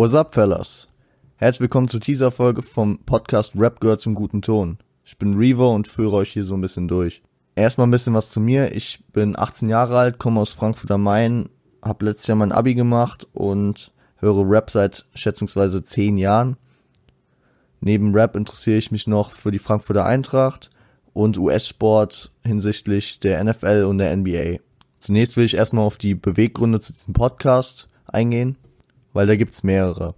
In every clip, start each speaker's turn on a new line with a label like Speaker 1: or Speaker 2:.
Speaker 1: What's up, fellas? Herzlich willkommen zur Teaser-Folge vom Podcast Rap gehört zum guten Ton. Ich bin Revo und führe euch hier so ein bisschen durch. Erstmal ein bisschen was zu mir. Ich bin 18 Jahre alt, komme aus Frankfurt am Main, habe letztes Jahr mein Abi gemacht und höre Rap seit schätzungsweise 10 Jahren. Neben Rap interessiere ich mich noch für die Frankfurter Eintracht und US-Sport hinsichtlich der NFL und der NBA. Zunächst will ich erstmal auf die Beweggründe zu diesem Podcast eingehen, weil da gibt's mehrere.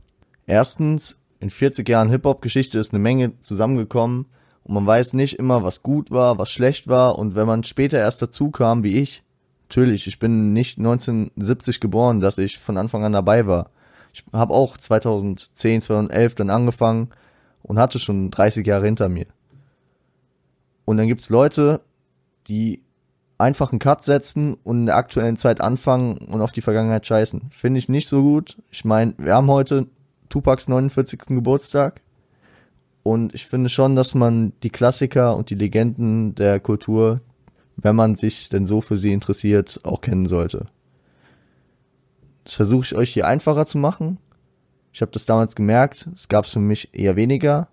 Speaker 1: Erstens, in 40 Jahren Hip-Hop-Geschichte ist eine Menge zusammengekommen und man weiß nicht immer, was gut war, was schlecht war und wenn man später erst dazu kam, wie ich, natürlich, ich bin nicht 1970 geboren, dass ich von Anfang an dabei war. Ich habe auch 2010, 2011 dann angefangen und hatte schon 30 Jahre hinter mir. Und dann gibt's Leute, die einfach einen Cut setzen und in der aktuellen Zeit anfangen und auf die Vergangenheit scheißen. Finde ich nicht so gut. Ich meine, wir haben heute Tupacs 49. Geburtstag. Und ich finde schon, dass man die Klassiker und die Legenden der Kultur, wenn man sich denn so für sie interessiert, auch kennen sollte. Das versuche ich euch hier einfacher zu machen. Ich habe das damals gemerkt, es gab es für mich eher weniger.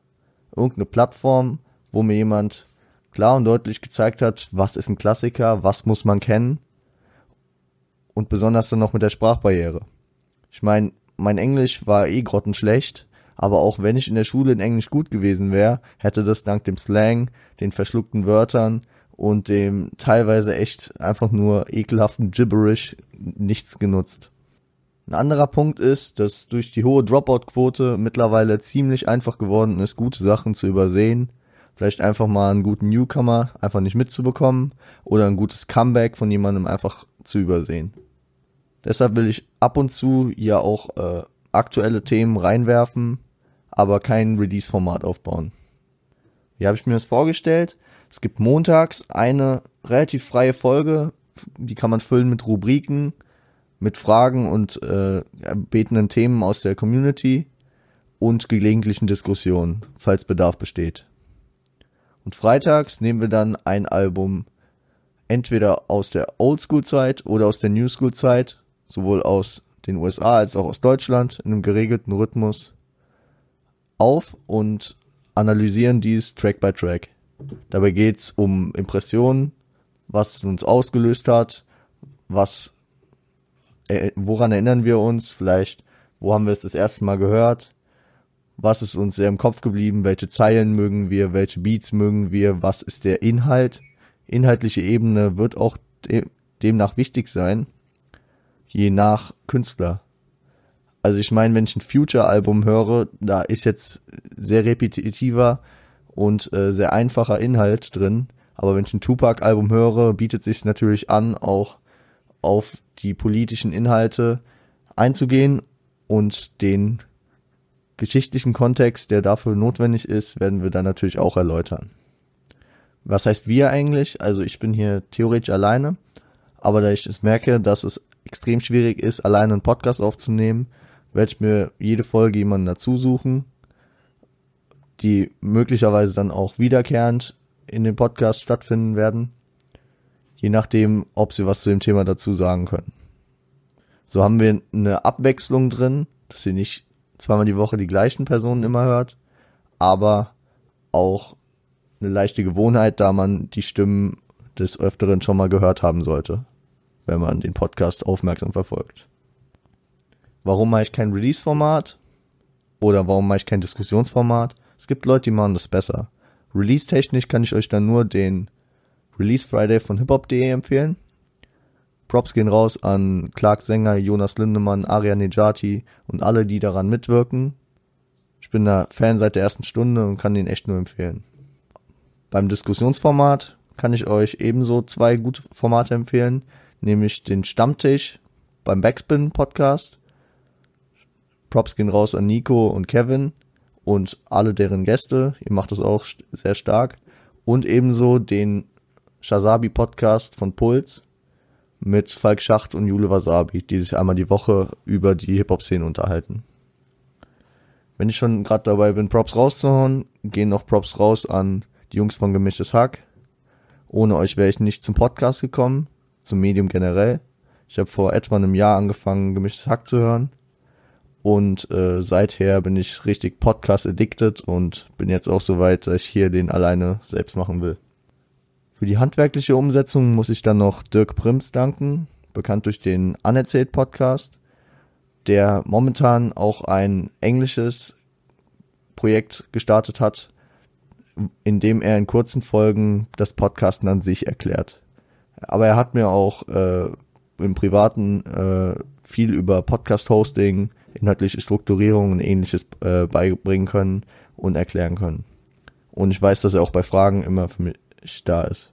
Speaker 1: Irgendeine Plattform, wo mir jemand klar und deutlich gezeigt hat, was ist ein Klassiker, was muss man kennen. Und besonders dann noch mit der Sprachbarriere. Ich meine, mein Englisch war eh grottenschlecht, aber auch wenn ich in der Schule in Englisch gut gewesen wäre, hätte das dank dem Slang, den verschluckten Wörtern und dem teilweise echt einfach nur ekelhaften Gibberish nichts genutzt. Ein anderer Punkt ist, dass durch die hohe Dropout-Quote mittlerweile ziemlich einfach geworden ist, gute Sachen zu übersehen vielleicht einfach mal einen guten Newcomer einfach nicht mitzubekommen oder ein gutes Comeback von jemandem einfach zu übersehen. Deshalb will ich ab und zu ja auch äh, aktuelle Themen reinwerfen, aber kein Release-Format aufbauen. Wie habe ich mir das vorgestellt? Es gibt montags eine relativ freie Folge, die kann man füllen mit Rubriken, mit Fragen und äh, erbetenen Themen aus der Community und gelegentlichen Diskussionen, falls Bedarf besteht. Und freitags nehmen wir dann ein Album entweder aus der Oldschool-Zeit oder aus der Newschool-Zeit, sowohl aus den USA als auch aus Deutschland in einem geregelten Rhythmus auf und analysieren dies Track by Track. Dabei geht's um Impressionen, was uns ausgelöst hat, was äh, woran erinnern wir uns, vielleicht wo haben wir es das erste Mal gehört, was ist uns sehr im Kopf geblieben, welche Zeilen mögen wir, welche Beats mögen wir, was ist der Inhalt. Inhaltliche Ebene wird auch de demnach wichtig sein, je nach Künstler. Also ich meine, wenn ich ein Future-Album höre, da ist jetzt sehr repetitiver und äh, sehr einfacher Inhalt drin. Aber wenn ich ein Tupac-Album höre, bietet sich natürlich an, auch auf die politischen Inhalte einzugehen und den geschichtlichen Kontext, der dafür notwendig ist, werden wir dann natürlich auch erläutern. Was heißt wir eigentlich? Also ich bin hier theoretisch alleine, aber da ich es merke, dass es extrem schwierig ist, alleine einen Podcast aufzunehmen, werde ich mir jede Folge jemanden dazu suchen, die möglicherweise dann auch wiederkehrend in dem Podcast stattfinden werden, je nachdem, ob sie was zu dem Thema dazu sagen können. So haben wir eine Abwechslung drin, dass sie nicht zweimal die Woche die gleichen Personen immer hört, aber auch eine leichte Gewohnheit, da man die Stimmen des Öfteren schon mal gehört haben sollte, wenn man den Podcast aufmerksam verfolgt. Warum mache ich kein Release-Format? Oder warum mache ich kein Diskussionsformat? Es gibt Leute, die machen das besser. Release-technisch kann ich euch dann nur den Release Friday von hiphop.de empfehlen. Props gehen raus an Clark Sänger, Jonas Lindemann, Aria Nejati und alle, die daran mitwirken. Ich bin da Fan seit der ersten Stunde und kann den echt nur empfehlen. Beim Diskussionsformat kann ich euch ebenso zwei gute Formate empfehlen, nämlich den Stammtisch beim Backspin Podcast. Props gehen raus an Nico und Kevin und alle deren Gäste. Ihr macht das auch sehr stark. Und ebenso den Shazabi Podcast von Puls mit Falk Schacht und Jule Wasabi, die sich einmal die Woche über die Hip-Hop-Szene unterhalten. Wenn ich schon gerade dabei bin, Props rauszuhauen, gehen noch Props raus an die Jungs von Gemischtes Hack. Ohne euch wäre ich nicht zum Podcast gekommen, zum Medium generell. Ich habe vor etwa einem Jahr angefangen, Gemischtes Hack zu hören. Und äh, seither bin ich richtig Podcast addicted und bin jetzt auch so weit, dass ich hier den alleine selbst machen will. Für die handwerkliche Umsetzung muss ich dann noch Dirk Prims danken, bekannt durch den Anerzählt Podcast, der momentan auch ein englisches Projekt gestartet hat, in dem er in kurzen Folgen das Podcasten an sich erklärt. Aber er hat mir auch äh, im Privaten äh, viel über Podcast-Hosting, inhaltliche Strukturierung und ähnliches äh, beibringen können und erklären können. Und ich weiß, dass er auch bei Fragen immer für mich da ist.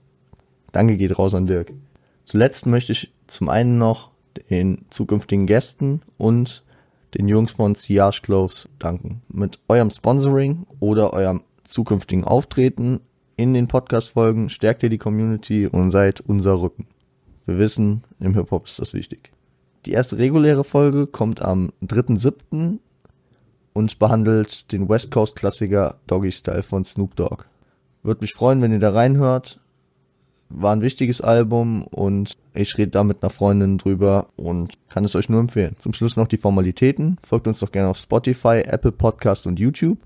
Speaker 1: Danke geht raus an Dirk. Zuletzt möchte ich zum einen noch den zukünftigen Gästen und den Jungs von Siage Clothes danken. Mit eurem Sponsoring oder eurem zukünftigen Auftreten in den Podcast-Folgen stärkt ihr die Community und seid unser Rücken. Wir wissen, im Hip-Hop ist das wichtig. Die erste reguläre Folge kommt am 3.7. und behandelt den West Coast Klassiker Doggy Style von Snoop Dogg. Würde mich freuen, wenn ihr da reinhört. War ein wichtiges Album und ich rede da mit einer Freundin drüber und kann es euch nur empfehlen. Zum Schluss noch die Formalitäten. Folgt uns doch gerne auf Spotify, Apple Podcast und YouTube.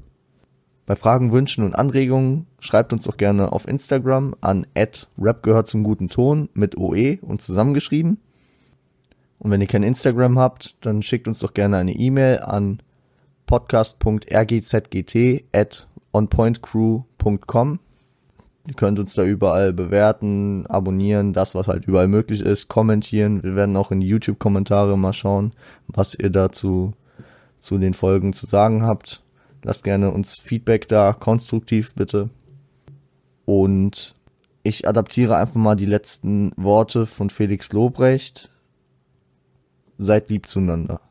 Speaker 1: Bei Fragen, Wünschen und Anregungen schreibt uns doch gerne auf Instagram an rap gehört zum guten Ton mit OE und zusammengeschrieben. Und wenn ihr kein Instagram habt, dann schickt uns doch gerne eine E-Mail an podcast.rgzgt at onpointcrew.com. Ihr könnt uns da überall bewerten, abonnieren, das was halt überall möglich ist, kommentieren. Wir werden auch in YouTube-Kommentare mal schauen, was ihr dazu zu den Folgen zu sagen habt. Lasst gerne uns Feedback da, konstruktiv bitte. Und ich adaptiere einfach mal die letzten Worte von Felix Lobrecht. Seid lieb zueinander.